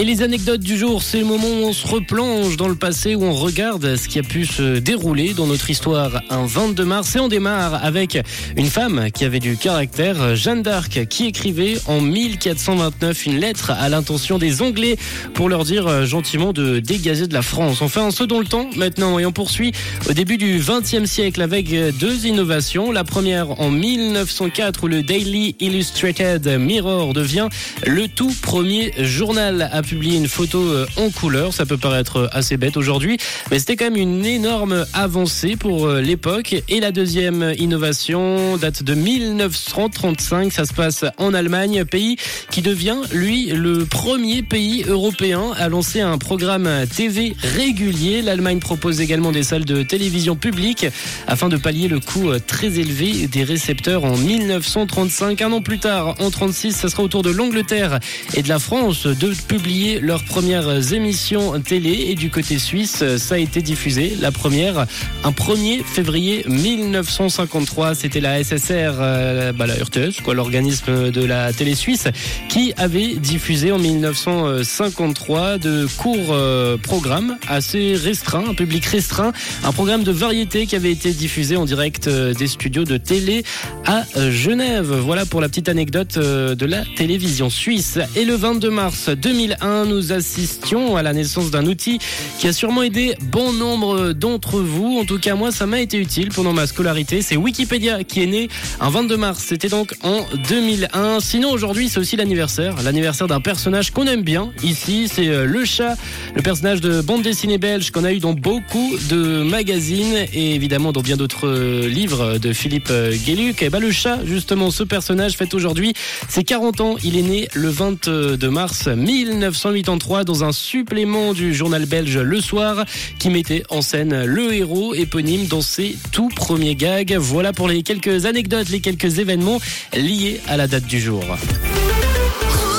Et les anecdotes du jour, c'est le moment où on se replonge dans le passé, où on regarde ce qui a pu se dérouler dans notre histoire un 22 mars. Et on démarre avec une femme qui avait du caractère, Jeanne d'Arc, qui écrivait en 1429 une lettre à l'intention des Anglais pour leur dire euh, gentiment de dégager de la France. On fait un saut dans le temps maintenant et on poursuit au début du 20e siècle avec deux innovations. La première en 1904 où le Daily Illustrated Mirror devient le tout premier journal à publié une photo euh, en couleur. Ça peut paraître euh, assez bête aujourd'hui, mais c'était quand même une énorme avancée pour euh, l'époque. Et la deuxième innovation date de 1935. Ça se passe en Allemagne, pays qui devient, lui, le premier pays européen à lancer un programme TV régulier. L'Allemagne propose également des salles de télévision publiques afin de pallier le coût très élevé des récepteurs en 1935. Un an plus tard, en 36, ça sera au tour de l'Angleterre et de la France de publier leurs premières émissions télé et du côté suisse, ça a été diffusé. La première, un 1er février 1953, c'était la SSR, euh, bah, la RTS, quoi, l'organisme de la télé suisse, qui avait diffusé en 1953 de courts euh, programmes assez restreints, un public restreint, un programme de variété qui avait été diffusé en direct euh, des studios de télé à Genève. Voilà pour la petite anecdote de la télévision suisse. Et le 22 mars 2001, nous assistions à la naissance d'un outil qui a sûrement aidé bon nombre d'entre vous. En tout cas, moi, ça m'a été utile pendant ma scolarité. C'est Wikipédia qui est né un 22 mars. C'était donc en 2001. Sinon, aujourd'hui, c'est aussi l'anniversaire. L'anniversaire d'un personnage qu'on aime bien ici. C'est euh, le chat, le personnage de bande dessinée belge qu'on a eu dans beaucoup de magazines et évidemment dans bien d'autres euh, livres de Philippe euh, Guéluc. Et bah, le chat, justement, ce personnage fait aujourd'hui ses 40 ans. Il est né le 22 mars 1900. 1983 dans un supplément du journal belge Le Soir qui mettait en scène le héros éponyme dans ses tout premiers gags. Voilà pour les quelques anecdotes, les quelques événements liés à la date du jour.